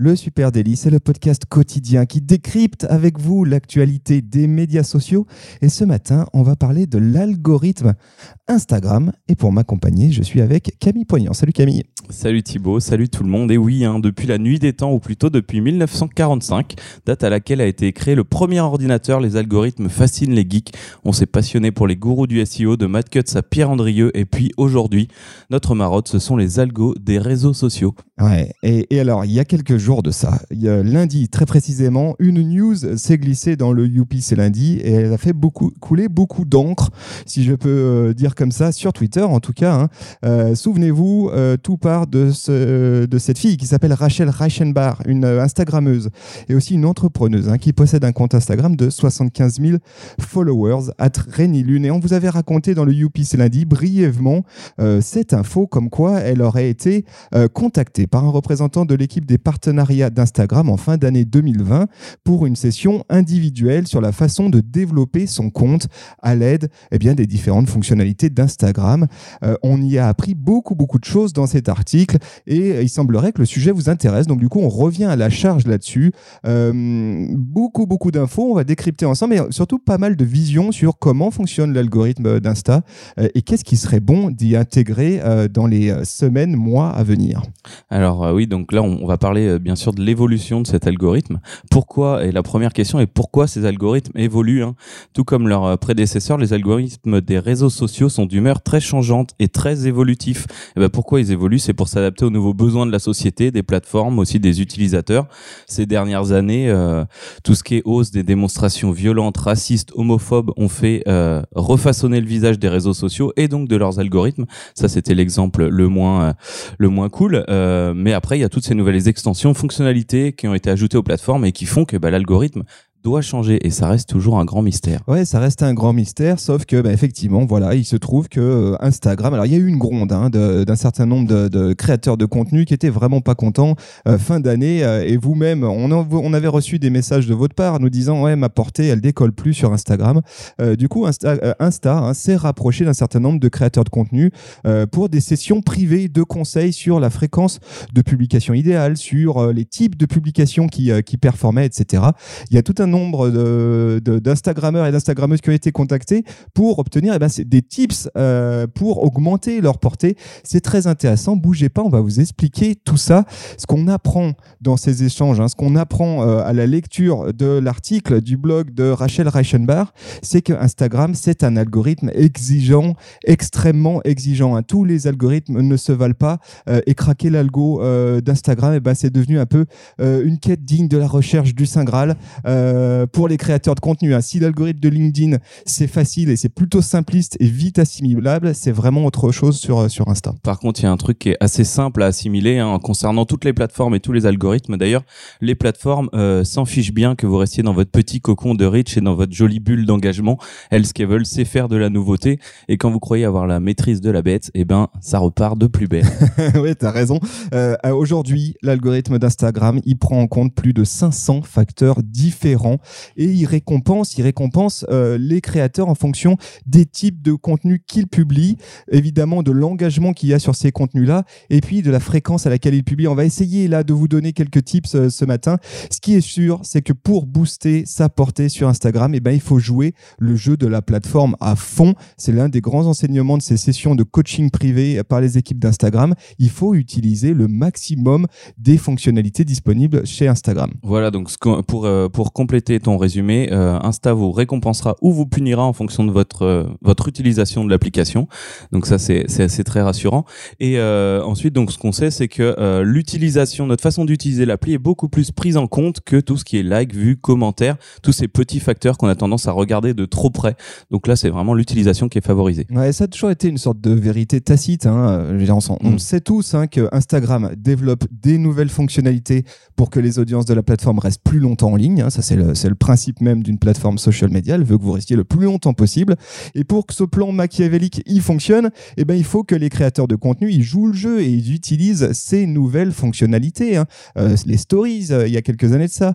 Le Super Daily, c'est le podcast quotidien qui décrypte avec vous l'actualité des médias sociaux. Et ce matin, on va parler de l'algorithme Instagram. Et pour m'accompagner, je suis avec Camille Poignant. Salut Camille. Salut Thibaut, salut tout le monde. Et oui, hein, depuis la nuit des temps, ou plutôt depuis 1945, date à laquelle a été créé le premier ordinateur, les algorithmes fascinent les geeks. On s'est passionné pour les gourous du SEO, de Matt Cutts à Pierre Andrieux. Et puis aujourd'hui, notre marotte, ce sont les algos des réseaux sociaux. Ouais, et, et alors, il y a quelques jours, de ça. Lundi, très précisément, une news s'est glissée dans le Youpi, c'est lundi, et elle a fait beaucoup, couler beaucoup d'encre, si je peux euh, dire comme ça, sur Twitter en tout cas. Hein. Euh, souvenez-vous, euh, tout part de, ce, de cette fille qui s'appelle Rachel Reichenbach, une Instagrammeuse, et aussi une entrepreneuse hein, qui possède un compte Instagram de 75 000 followers, à Lune. Et on vous avait raconté dans le Youpi, c'est lundi, brièvement, cette info comme quoi elle aurait été contactée par un représentant de l'équipe des partenaires d'Instagram en fin d'année 2020 pour une session individuelle sur la façon de développer son compte à l'aide eh bien, des différentes fonctionnalités d'Instagram. Euh, on y a appris beaucoup, beaucoup de choses dans cet article et il semblerait que le sujet vous intéresse. Donc, du coup, on revient à la charge là-dessus. Euh, beaucoup, beaucoup d'infos. On va décrypter ensemble, mais surtout pas mal de visions sur comment fonctionne l'algorithme d'Insta euh, et qu'est-ce qui serait bon d'y intégrer dans les semaines, mois à venir. Alors, oui, donc là, on va parler bien sûr de l'évolution de cet algorithme. Pourquoi Et la première question est pourquoi ces algorithmes évoluent hein Tout comme leurs euh, prédécesseurs, les algorithmes des réseaux sociaux sont d'humeur très changeante et très évolutifs. Et ben pourquoi ils évoluent? C'est pour s'adapter aux nouveaux besoins de la société, des plateformes, aussi des utilisateurs. Ces dernières années, euh, tout ce qui est hausse des démonstrations violentes, racistes, homophobes ont fait euh, refaçonner le visage des réseaux sociaux et donc de leurs algorithmes. Ça, c'était l'exemple le moins le moins cool. mais après, il y a toutes ces nouvelles extensions fonctionnalités qui ont été ajoutées aux plateformes et qui font que bah, l'algorithme doit changer et ça reste toujours un grand mystère. Ouais, ça reste un grand mystère, sauf que bah, effectivement, voilà, il se trouve que euh, Instagram, alors il y a eu une gronde hein, d'un certain nombre de, créateurs de contenu qui étaient vraiment pas contents euh, fin d'année euh, et vous-même, on, avait reçu des messages de votre part nous disant ouais ma portée elle décolle plus sur Instagram. du coup, Insta, Insta hein, s'est rapproché d'un certain nombre de créateurs de contenu pour des sessions privées de conseils sur la fréquence de publication idéale, sur les types de publications qui, qui performaient, etc. Il y a tout un nombre d'Instagrammeurs et d'Instagrammeuses qui ont été contactés pour obtenir eh ben, des tips euh, pour augmenter leur portée. C'est très intéressant. Bougez pas, on va vous expliquer tout ça. Ce qu'on apprend dans ces échanges, hein, ce qu'on apprend euh, à la lecture de l'article du blog de Rachel Reichenbach, c'est que Instagram, c'est un algorithme exigeant, extrêmement exigeant. Hein. Tous les algorithmes ne se valent pas. Euh, et craquer l'algo d'Instagram, eh ben, c'est devenu un peu une quête digne de la recherche du Saint Graal. Euh, pour les créateurs de contenu. Hein. Si l'algorithme de LinkedIn, c'est facile et c'est plutôt simpliste et vite assimilable, c'est vraiment autre chose sur, euh, sur Insta. Par contre, il y a un truc qui est assez simple à assimiler hein, concernant toutes les plateformes et tous les algorithmes. D'ailleurs, les plateformes euh, s'en fichent bien que vous restiez dans votre petit cocon de rich et dans votre jolie bulle d'engagement. Elles, ce qu'elles veulent, c'est faire de la nouveauté. Et quand vous croyez avoir la maîtrise de la bête, eh ben, ça repart de plus belle. oui, t'as raison. Aujourd'hui, l'algorithme d'Instagram, il prend en compte plus de 500 facteurs différents et il récompense, il récompense euh, les créateurs en fonction des types de contenus qu'ils publient, évidemment de l'engagement qu'il y a sur ces contenus-là et puis de la fréquence à laquelle ils publient. On va essayer là de vous donner quelques tips euh, ce matin. Ce qui est sûr, c'est que pour booster sa portée sur Instagram, eh ben, il faut jouer le jeu de la plateforme à fond. C'est l'un des grands enseignements de ces sessions de coaching privé par les équipes d'Instagram. Il faut utiliser le maximum des fonctionnalités disponibles chez Instagram. Voilà, donc pour, euh, pour compléter ton résumé, euh, Insta vous récompensera ou vous punira en fonction de votre euh, votre utilisation de l'application. Donc ça c'est c'est très rassurant. Et euh, ensuite donc ce qu'on sait c'est que l'utilisation, notre façon d'utiliser l'appli est beaucoup plus prise en compte que tout ce qui est like, vue, commentaire, tous ces petits facteurs qu'on a tendance à regarder de trop près. Donc là c'est vraiment l'utilisation qui est favorisée. Ouais, ça a toujours été une sorte de vérité tacite. Hein. on, mm. sait tous hein, que Instagram développe des nouvelles fonctionnalités pour que les audiences de la plateforme restent plus longtemps en ligne. Hein. Ça c'est le c'est le principe même d'une plateforme social media. Elle veut que vous restiez le plus longtemps possible. Et pour que ce plan machiavélique y fonctionne, eh ben, il faut que les créateurs de contenu jouent le jeu et utilisent ces nouvelles fonctionnalités. Hein. Euh, les stories, il y a quelques années de ça,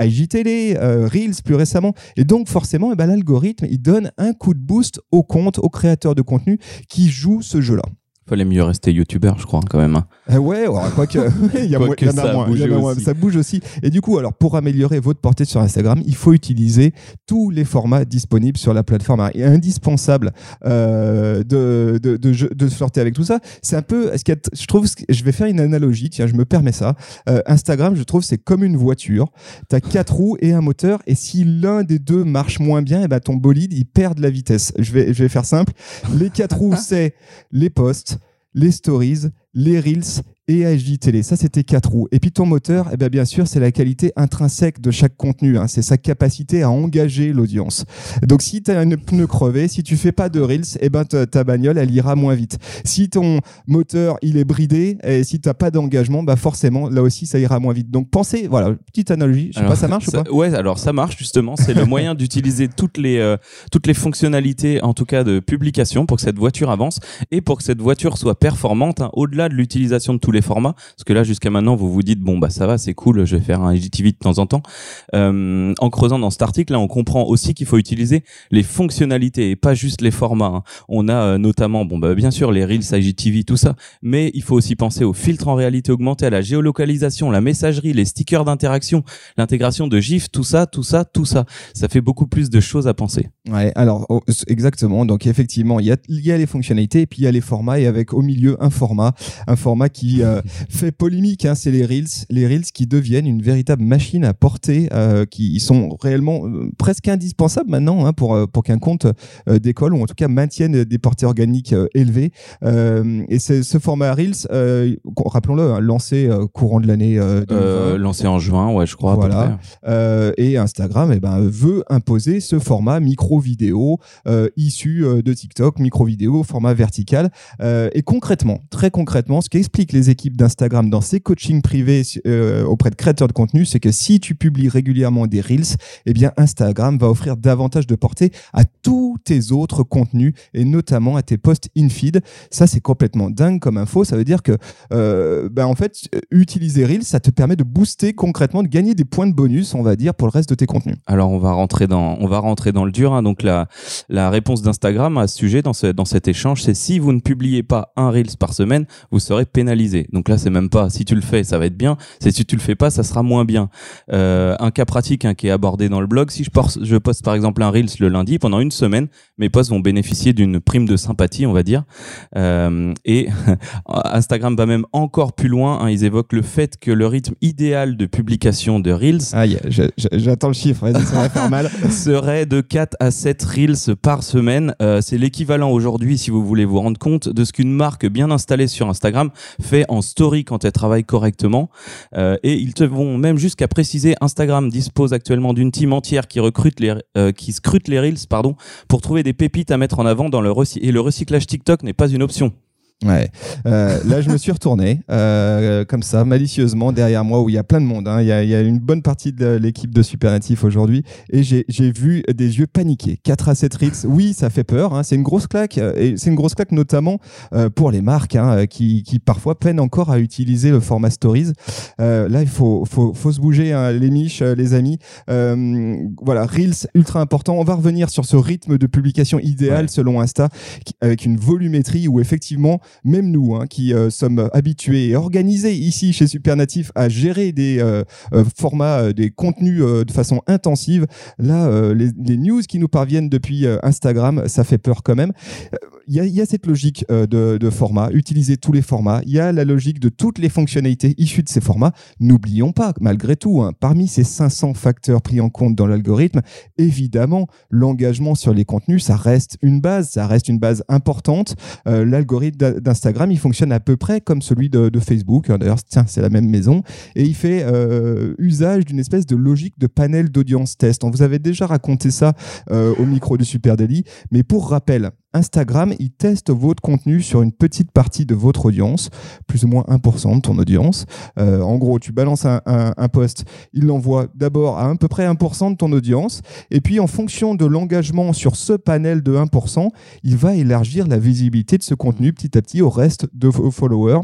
IGTV, Reels plus récemment. Et donc, forcément, eh ben, l'algorithme, il donne un coup de boost aux comptes, aux créateurs de contenu qui jouent ce jeu-là. Fallait mieux rester youtubeur, je crois, quand même. Hein. Euh, ouais, quoi que, il y, a Quoique y en a ça a moins, bougé il y en a moins, aussi. ça bouge aussi. Et du coup, alors pour améliorer votre portée sur Instagram, il faut utiliser tous les formats disponibles sur la plateforme. Il est indispensable euh, de, de, de, de flirter avec tout ça. C'est un peu, ce je trouve, je vais faire une analogie. Tiens, je me permets ça. Euh, Instagram, je trouve, c'est comme une voiture. Tu as quatre roues et un moteur, et si l'un des deux marche moins bien, et ben ton bolide il perd de la vitesse. Je vais, je vais faire simple. Les quatre roues, c'est les posts, les stories, les reels et HDTV. Ça, c'était quatre roues. Et puis ton moteur, eh bien, bien sûr, c'est la qualité intrinsèque de chaque contenu. hein. C'est sa capacité à engager l'audience. Donc, si tu as un pneu crevé, si tu fais pas de reels, eh ben, ta, bagnole, elle ira moins vite. Si ton moteur, il est bridé, et si tu n'as pas d'engagement, bah forcément, là aussi, ça ira moins vite. Donc, pensez, voilà, petite analogie. Je sais Alors, pas, ça marche ou pas? Ouais, alors ça marche justement. C'est le moyen d'utiliser toutes les euh, toutes les fonctionnalités, en tout cas de publication, pour que cette voiture avance et pour que cette voiture soit performante. hein, Au-delà de l'utilisation de tous les formats, parce que là jusqu'à maintenant vous vous dites bon bah ça va, c'est cool, je vais faire un IGTV de temps en temps. Euh, en creusant dans cet article, là, on comprend aussi qu'il faut utiliser les fonctionnalités et pas juste les formats. hein. On a euh, notamment bon bah bien sûr les reels, IGTV, tout ça, mais il faut aussi penser aux filtres en réalité augmentée, à la géolocalisation, la messagerie, les stickers d'interaction, l'intégration de GIF, tout ça, tout ça, tout ça. Ça fait beaucoup plus de choses à penser. Ouais, alors oh, exactement. Donc effectivement, il y a, il y a les fonctionnalités et puis il y a les formats et avec au milieu un format, un format qui euh, fait polémique. Hein, c'est les reels, les reels qui deviennent une véritable machine à porter, euh, qui sont réellement euh, presque indispensables maintenant hein, pour euh, pour qu'un compte euh, décolle ou en tout cas maintienne des portées organiques élevées. Et c'est ce format reels, rappelons-le, hein, lancé courant de l'année 2020. Lancé en juin, ouais, je crois. Voilà. et Instagram eh ben, veut imposer ce format micro-vidéo issu de TikTok, micro-vidéo, format vertical. Et concrètement, très concrètement, ce qu'expliquent les équipes d'Instagram dans ces coachings privés euh, auprès de créateurs de contenu, c'est que si tu publies régulièrement des Reels, eh bien Instagram va offrir davantage de portée à tous tes autres contenus et notamment à tes posts in-feed. Ça, c'est complètement dingue comme info. Ça veut dire que, euh, ben, en fait, utiliser Reels, ça te permet de booster concrètement, de gagner des points de bonus, on va dire, pour le reste de tes contenus. Alors on va rentrer dans on va rentrer dans le dur. hein. Donc la la réponse d'Instagram à ce sujet dans ce dans cet échange, c'est si vous ne publiez pas un reels par semaine, vous serez pénalisé. Donc là c'est même pas si tu le fais, ça va être bien. C'est si tu le fais pas, ça sera moins bien. Euh, un cas pratique hein, qui est abordé dans le blog. Si je poste je poste par exemple un reels le lundi pendant une semaine, mes posts vont bénéficier d'une prime de sympathie, on va dire. Euh, et Instagram va même encore plus loin. hein. Ils évoquent le fait que le rythme idéal de publication de reels Aïe, j'attends le chiffre, ça va faire mal. serait de 4 à 7 reels par semaine. Euh, c'est l'équivalent aujourd'hui, si vous voulez vous rendre compte, de ce qu'une marque bien installée sur Instagram fait en story quand elle travaille correctement. Euh, et ils te vont même jusqu'à préciser, Instagram dispose actuellement d'une team entière qui recrute les, euh, scrute les reels, pardon, pour trouver des pépites à mettre en avant dans le et le recyclage TikTok n'est pas une option. Ouais. Euh, là, je me suis retourné euh, comme ça, malicieusement, derrière moi, où il y a plein de monde. hein. Il y, a, il y a une bonne partie de l'équipe de Supernatif aujourd'hui. Et j'ai vu des yeux paniqués. 4 à 7 reels, oui, ça fait peur. hein. C'est une grosse claque. euh, Et c'est une grosse claque notamment euh, pour les marques hein, qui, qui parfois peinent encore à utiliser le format Stories. Euh, là, il faut, faut, faut se bouger, hein, les miches, euh, les amis. Euh, voilà, Reels, ultra important. On va revenir sur ce rythme de publication idéal Ouais. selon Insta, avec une volumétrie où effectivement, même nous, hein, qui euh, sommes habitués et organisés ici chez Supernatif à gérer des euh, euh, formats, des contenus de façon intensive, là, les, news qui nous parviennent depuis Instagram, ça fait peur quand même. Il y, a- cette logique de, format, utiliser tous les formats. Il y a la logique de toutes les fonctionnalités issues de ces formats. N'oublions pas, malgré tout, hein, parmi ces 500 facteurs pris en compte dans l'algorithme, évidemment, l'engagement sur les contenus, ça reste une base, ça reste une base importante. L'algorithme d'Instagram, il fonctionne à peu près comme celui de, Facebook. hein, D'ailleurs, tiens, c'est la même maison. Et il fait euh, usage d'une espèce de logique de panel d'audience test. On vous avait déjà raconté ça euh, au micro du Super Daily. Mais pour rappel, Instagram, il teste votre contenu sur une petite partie de votre audience, plus ou moins 1% de ton audience. Euh, en gros, tu balances un, post, il l'envoie d'abord à à peu près 1% de ton audience, et puis en fonction de l'engagement sur ce panel de 1%, il va élargir la visibilité de ce contenu petit à petit au reste de vos followers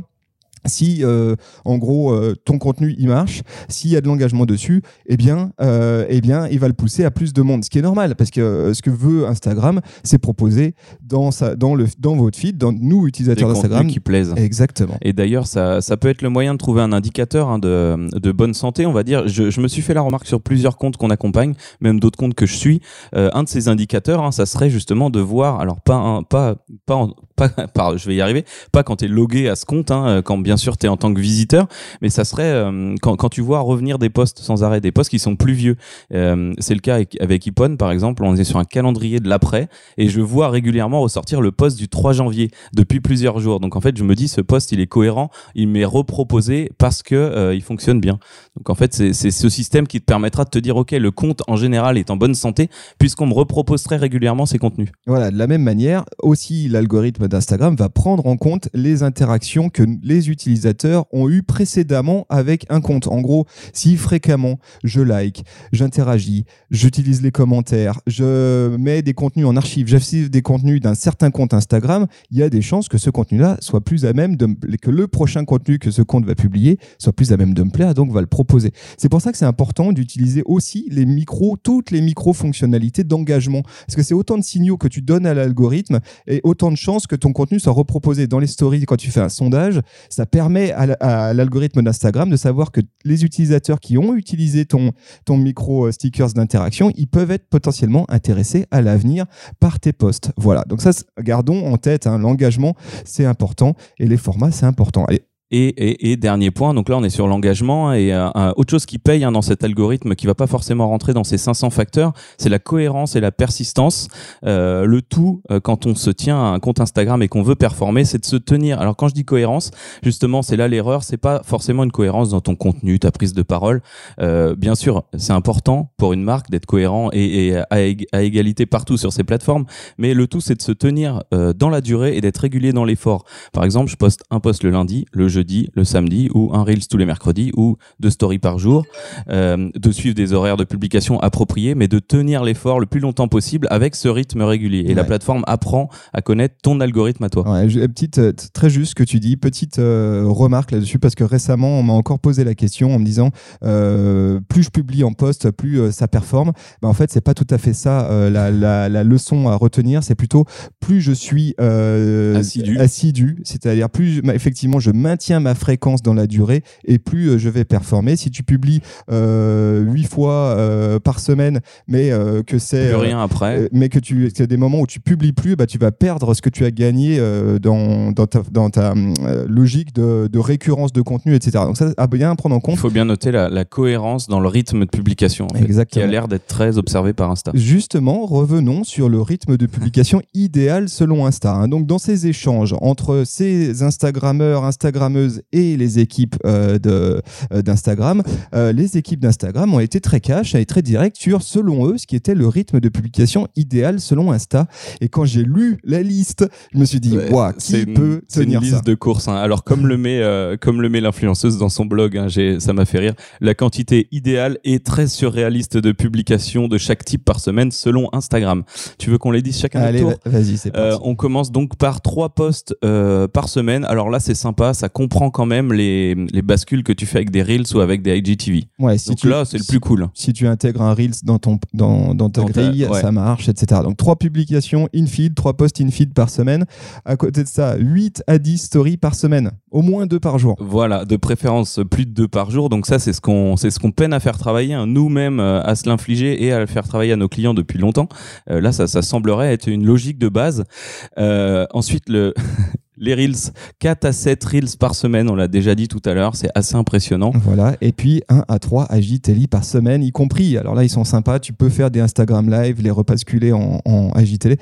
si euh, en gros euh, ton contenu il marche, s'il y a de l'engagement dessus, eh bien, euh, eh bien, il va le pousser à plus de monde, ce qui est normal parce que ce que veut Instagram, c'est proposer dans sa, dans le, dans votre feed, dans nous utilisateurs d'Instagram, qui plaisent. Exactement. Et d'ailleurs, ça, ça peut être le moyen de trouver un indicateur hein, de, de bonne santé, on va dire. Je, je, me suis fait la remarque sur plusieurs comptes qu'on accompagne, même d'autres comptes que je suis. un de ces indicateurs, hein, ça serait justement de voir, alors pas un, pas pas, pas, je vais y arriver, pas quand tu es logué à ce compte, hein, quand bien sûr, tu es en tant que visiteur, mais ça serait euh, quand, quand, tu vois revenir des postes sans arrêt, des postes qui sont plus vieux. Euh, c'est le cas avec, avec par exemple. On est sur un calendrier de l'après et je vois régulièrement ressortir le poste du 3 janvier depuis plusieurs jours. Donc en fait, je me dis, ce poste, il est cohérent, il m'est reproposé parce que euh, il fonctionne bien. Donc en fait, c'est ce système qui te permettra de te dire, OK, le compte en général est en bonne santé puisqu'on me repropose très régulièrement ces contenus. Voilà, de la même manière, aussi l'algorithme d'Instagram va prendre en compte les interactions que les utilisateurs ont eu précédemment avec un compte. En gros, si fréquemment je like, j'interagis, j'utilise les commentaires, je mets des contenus en archive, j'affiche des contenus d'un certain compte Instagram, il y a des chances que ce contenu-là soit plus à même de que le prochain contenu que ce compte va publier soit plus à même de me plaire, donc va le proposer. C'est pour ça que c'est important d'utiliser aussi les micros, toutes les micro fonctionnalités d'engagement, parce que c'est autant de signaux que tu donnes à l'algorithme et autant de chances que ton contenu soit reproposé dans les stories quand tu fais un sondage. Ça permet à l'algorithme d'Instagram de savoir que les utilisateurs qui ont utilisé ton, micro euh, stickers d'interaction, ils peuvent être potentiellement intéressés à l'avenir par tes posts. Voilà, donc ça, gardons en tête, hein, l'engagement, c'est important et les formats, c'est important. Allez, et, et, et, dernier point, donc là on est sur l'engagement et euh, autre chose qui paye hein, dans cet algorithme qui va pas forcément rentrer dans ces 500 facteurs, c'est la cohérence et la persistance. Euh, le tout euh, quand on se tient à un compte Instagram et qu'on veut performer, c'est de se tenir. Alors quand je dis cohérence, justement c'est là l'erreur, c'est pas forcément une cohérence dans ton contenu, ta prise de parole. Euh, bien sûr, c'est important pour une marque d'être cohérent et, et à, à, égalité partout sur ces plateformes, mais le tout c'est de se tenir euh, dans la durée et d'être régulier dans l'effort. Par exemple, je poste un post le lundi, le jeudi le samedi, ou un Reels tous les mercredis, ou deux stories par jour, euh, de suivre des horaires de publication appropriés, mais de tenir l'effort le plus longtemps possible avec ce rythme régulier. Et la plateforme apprend à connaître ton algorithme à toi. Ouais, petite, euh, très juste ce que tu dis, petite euh, remarque là-dessus, parce que récemment, on m'a encore posé la question en me disant, plus je publie en poste, plus ça performe. Ben, en fait, c'est pas tout à fait ça la, la, la, leçon à retenir, c'est plutôt plus je suis assidu, assidu c'est-à-dire plus effectivement je maintiens ma fréquence dans la durée et plus euh, je vais performer. Si tu publies euh, huit fois euh, par semaine, mais que c'est rien après, mais que tu a des moments où tu publies plus, bah tu vas perdre ce que tu as gagné dans, dans ta, dans ta logique de, de, récurrence de contenu, etc. Donc ça à bien prendre en compte. Il faut bien noter la, la cohérence dans le rythme de publication, qui a l'air d'être très observé par Insta. Justement, revenons sur le rythme de publication idéal selon Insta. Hein. Donc dans ces échanges entre ces Instagrammeurs, Et les équipes euh, euh, d'Instagram, euh, les équipes d'Instagram ont été très cash et très directes sur, selon eux, ce qui était le rythme de publication idéal selon Insta. Et quand j'ai lu la liste, je me suis dit, ouais, qui peut tenir une liste de courses. Hein. Alors comme le met comme le met l'influenceuse dans son blog, hein, ça m'a fait rire. La quantité idéale est très surréaliste de publication de chaque type par semaine selon Instagram. Tu veux qu'on les dise chacun Allez, tour Vas-y, c'est on commence donc par trois posts par semaine. Alors là, c'est sympa, ça comprend quand même les, les, bascules que tu fais avec des Reels ou avec des IGTV. Ouais, si Donc là, c'est le plus cool. Si tu intègres un Reels dans, ton, dans, dans ta grille, ça marche, etc. Donc trois publications in-feed, trois posts in-feed par semaine. À côté de ça, 8 à 10 stories par semaine. Au moins deux par jour. Voilà, de préférence plus de deux par jour. Donc ça, c'est ce qu'on ce qu'on peine à faire travailler, hein, nous-mêmes, euh, à se l'infliger et à le faire travailler à nos clients depuis longtemps. Euh, là, ça, ça semblerait être une logique de base. Euh, ensuite, le les reels, 4 à 7 reels par semaine, on l'a déjà dit tout à l'heure, c'est assez impressionnant. Voilà, et puis 1 à 3 AJTLI par semaine, y compris. Alors là, ils sont sympas, tu peux faire des Instagram live, les repasculer en, en AJTLI.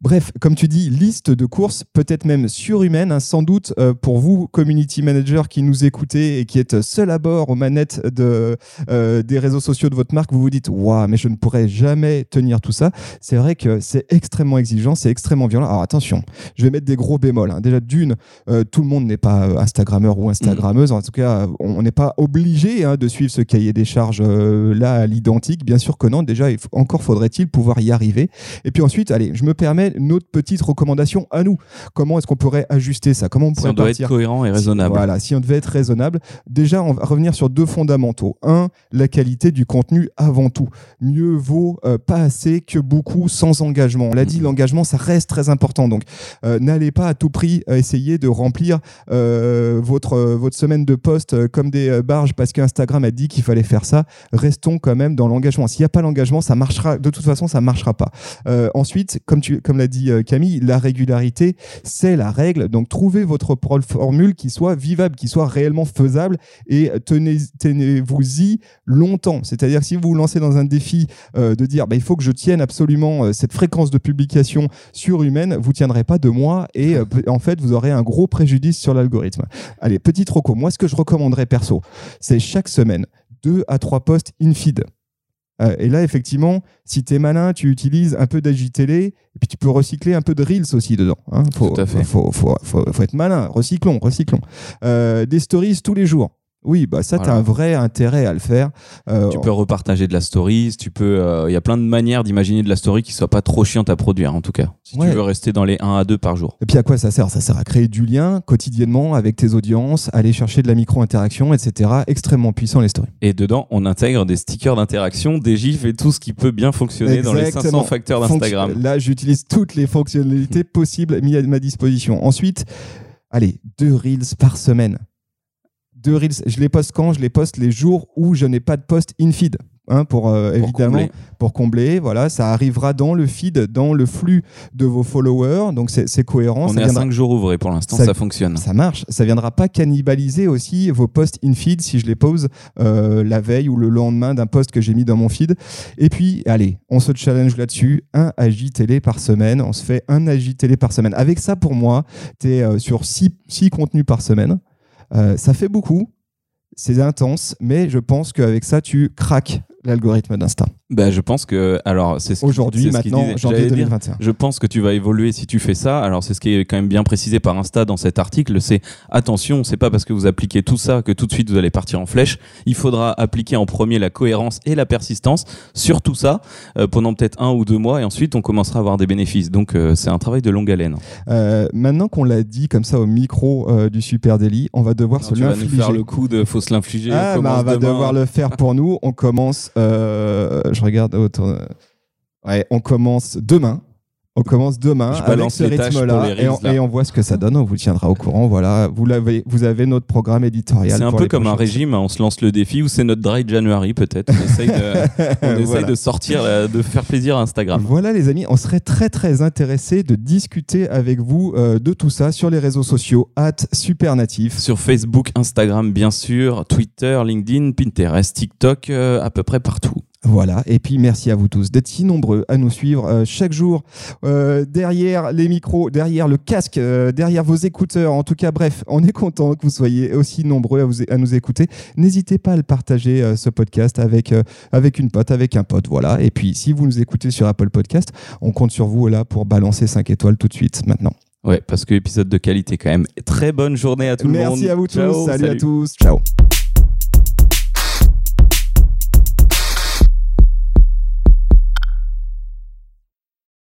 Bref, comme tu dis, liste de courses, peut-être même surhumaine, hein, sans doute euh, pour vous, community manager qui nous écoutez et qui êtes seul à bord aux manettes de, euh, des réseaux sociaux de votre marque, vous vous dites, waouh, mais je ne pourrais jamais tenir tout ça. C'est vrai que c'est extrêmement exigeant, c'est extrêmement violent. Alors attention, je vais mettre des gros bémols. hein. D'une, euh, tout le monde n'est pas euh, Instagrammeur ou Instagrammeuse. En tout cas, on n'est pas obligé hein, de suivre ce cahier des charges euh, là à l'identique. Bien sûr que non. Déjà, il encore faudrait-il pouvoir y arriver. Et puis ensuite, allez, je me permets une autre petite recommandation à nous. Comment est-ce qu'on pourrait ajuster ça? Comment on Si pourrait on doit partir? être cohérent et raisonnable. si- voilà, si on devait être raisonnable, déjà, on va revenir sur deux fondamentaux. Un, la qualité du contenu avant tout. Mieux vaut euh, pas assez que beaucoup sans engagement. On l'a dit, Mhm. l'engagement, ça reste très important. Donc, n'allez pas à tout prix essayer de remplir euh, votre, euh, votre semaine de poste euh, comme des barges parce qu'Instagram a dit qu'il fallait faire ça. Restons quand même dans l'engagement. S'il n'y a pas l'engagement, ça marchera. De toute façon, ça marchera pas. Ensuite, comme comme l'a dit Camille, la régularité, c'est la règle. Donc, trouvez votre formule qui soit vivable, qui soit réellement faisable et tenez, tenez-vous-y longtemps. C'est-à-dire si vous vous lancez dans un défi de dire bah, il faut que je tienne absolument cette fréquence de publication surhumaine, vous tiendrez pas de mois et en fait vous aurez un gros préjudice sur l'algorithme. Allez, petit roco. Moi, ce que je recommanderais perso, c'est chaque semaine deux à trois posts in feed. Euh, et là, effectivement, si tu es malin, tu utilises un peu d'agitélé et puis tu peux recycler un peu de Reels aussi dedans. Hein. Faut, Tout à fait. Faut, faut, faut- faut être malin. Recyclons, recyclons. Euh, des stories tous les jours. Oui, bah ça, tu as un vrai intérêt à le faire. Euh, Tu peux repartager de la stories, tu peux. euh, Il y a plein de manières d'imaginer de la story qui soit pas trop chiante à produire, en tout cas. Si Ouais. tu veux rester dans les 1 à 2 par jour. Et puis à quoi ça sert? Ça sert à créer du lien quotidiennement avec tes audiences, aller chercher de la micro-interaction, etc. Extrêmement puissant les stories. Et dedans, on intègre des stickers d'interaction, des gifs et tout ce qui peut bien fonctionner dans les 500 Exactement. facteurs Fonction- d'Instagram. Là, j'utilise toutes les fonctionnalités possibles mises à ma disposition. Ensuite, allez, deux reels par semaine. Deux reels, je les poste quand? Je les poste les jours où je n'ai pas de post in feed. hein, pour, euh, Pour évidemment combler. pour combler, voilà, ça arrivera dans le feed, dans le flux de vos followers, donc c'est cohérent. On ça est à viendra- 5 jours ouvrés pour l'instant, Ça- ça, fonctionne. ça marche, ça viendra pas cannibaliser aussi vos posts in feed si je les pose euh, la veille ou le lendemain d'un post que j'ai mis dans mon feed. Et puis, allez, on se challenge là-dessus, un agi télé par semaine, on se fait un agi télé par semaine. Avec ça, pour moi, tu es sur six, six contenus par semaine. Euh, ça fait beaucoup, c'est intense, mais je pense qu'avec ça, tu craques l'algorithme d'Insta. Bah, je pense que. Alors, c'est ce Aujourd'hui, ce maintenant, janvier J'allais dire, 2021. Je pense que tu vas évoluer si tu fais ça. Alors, c'est ce qui est quand même bien précisé par Insta dans cet article. C'est attention, c'est pas parce que vous appliquez tout ça que tout de suite vous allez partir en flèche. Il faudra appliquer en premier la cohérence et la persistance sur tout ça euh, pendant peut-être un ou deux mois et ensuite on commencera à avoir des bénéfices. Donc, euh, c'est un travail de longue haleine. Euh, maintenant qu'on l'a dit comme ça au micro euh, du Super Daily, on va devoir Non, se tu vas nous l'infliger. faire le coup de faut se l'infliger. Ah, on bah, on va demain. devoir le faire pour nous. On commence. euh, je regarde autour. de- Ouais, on commence demain. On commence demain Je avec ce rythme-là et, on- Reels, là. et on voit ce que ça donne. On vous tiendra au courant. Voilà, vous l'avez, vous avez notre programme éditorial. C'est un peu comme un régime, hein. on se lance le défi ou c'est notre dry January peut-être. On essaye de, on essaye Voilà. de sortir, euh, de faire plaisir à Instagram. Voilà les amis, on serait très très intéressé de discuter avec vous euh, de tout ça sur les réseaux sociaux at supernatif. Sur Facebook, Instagram bien sûr, Twitter, LinkedIn, Pinterest, TikTok, euh, à peu près partout. Voilà, et puis merci à vous tous d'être si nombreux à nous suivre euh, chaque jour euh, derrière les micros, derrière le casque, euh, derrière vos écouteurs. En tout cas, bref, on est content que vous soyez aussi nombreux à, vous- à nous écouter. N'hésitez pas à le partager euh, ce podcast avec, euh, avec une pote, avec un pote. Voilà, et puis si vous nous écoutez sur Apple Podcast, on compte sur vous là pour balancer 5 étoiles tout de suite maintenant. Ouais, parce que épisode de qualité quand même. Très bonne journée à tout le monde. merci à vous tous, Ciao, salut, à tous, ciao.